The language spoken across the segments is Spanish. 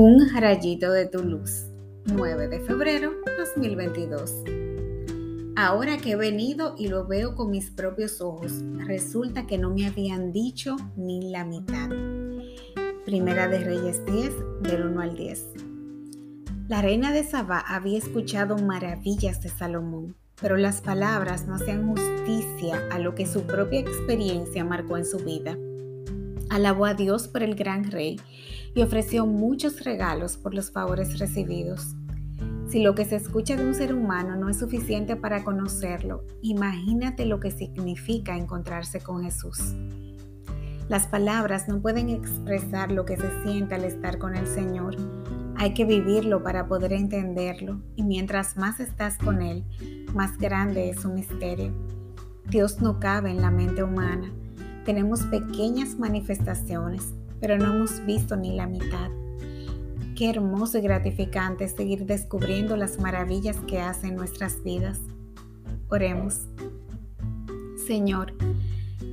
Un rayito de tu luz. 9 de febrero 2022. Ahora que he venido y lo veo con mis propios ojos, resulta que no me habían dicho ni la mitad. Primera de Reyes 10, del 1 al 10. La reina de Sabá había escuchado maravillas de Salomón, pero las palabras no hacían justicia a lo que su propia experiencia marcó en su vida. Alabó a Dios por el gran rey y ofreció muchos regalos por los favores recibidos. Si lo que se escucha de un ser humano no es suficiente para conocerlo, imagínate lo que significa encontrarse con Jesús. Las palabras no pueden expresar lo que se siente al estar con el Señor. Hay que vivirlo para poder entenderlo y mientras más estás con Él, más grande es su misterio. Dios no cabe en la mente humana. Tenemos pequeñas manifestaciones, pero no hemos visto ni la mitad. Qué hermoso y gratificante seguir descubriendo las maravillas que hacen nuestras vidas. Oremos. Señor,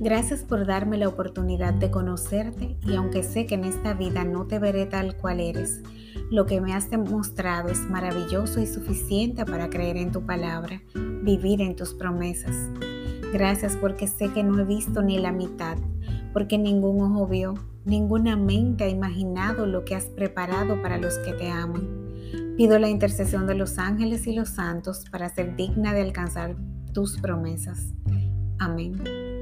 gracias por darme la oportunidad de conocerte y aunque sé que en esta vida no te veré tal cual eres, lo que me has demostrado es maravilloso y suficiente para creer en tu palabra, vivir en tus promesas. Gracias porque sé que no he visto ni la mitad, porque ningún ojo vio, Ninguna mente ha imaginado lo que has preparado para los que te aman. Pido la intercesión de los ángeles y los santos para ser digna de alcanzar tus promesas. Amén.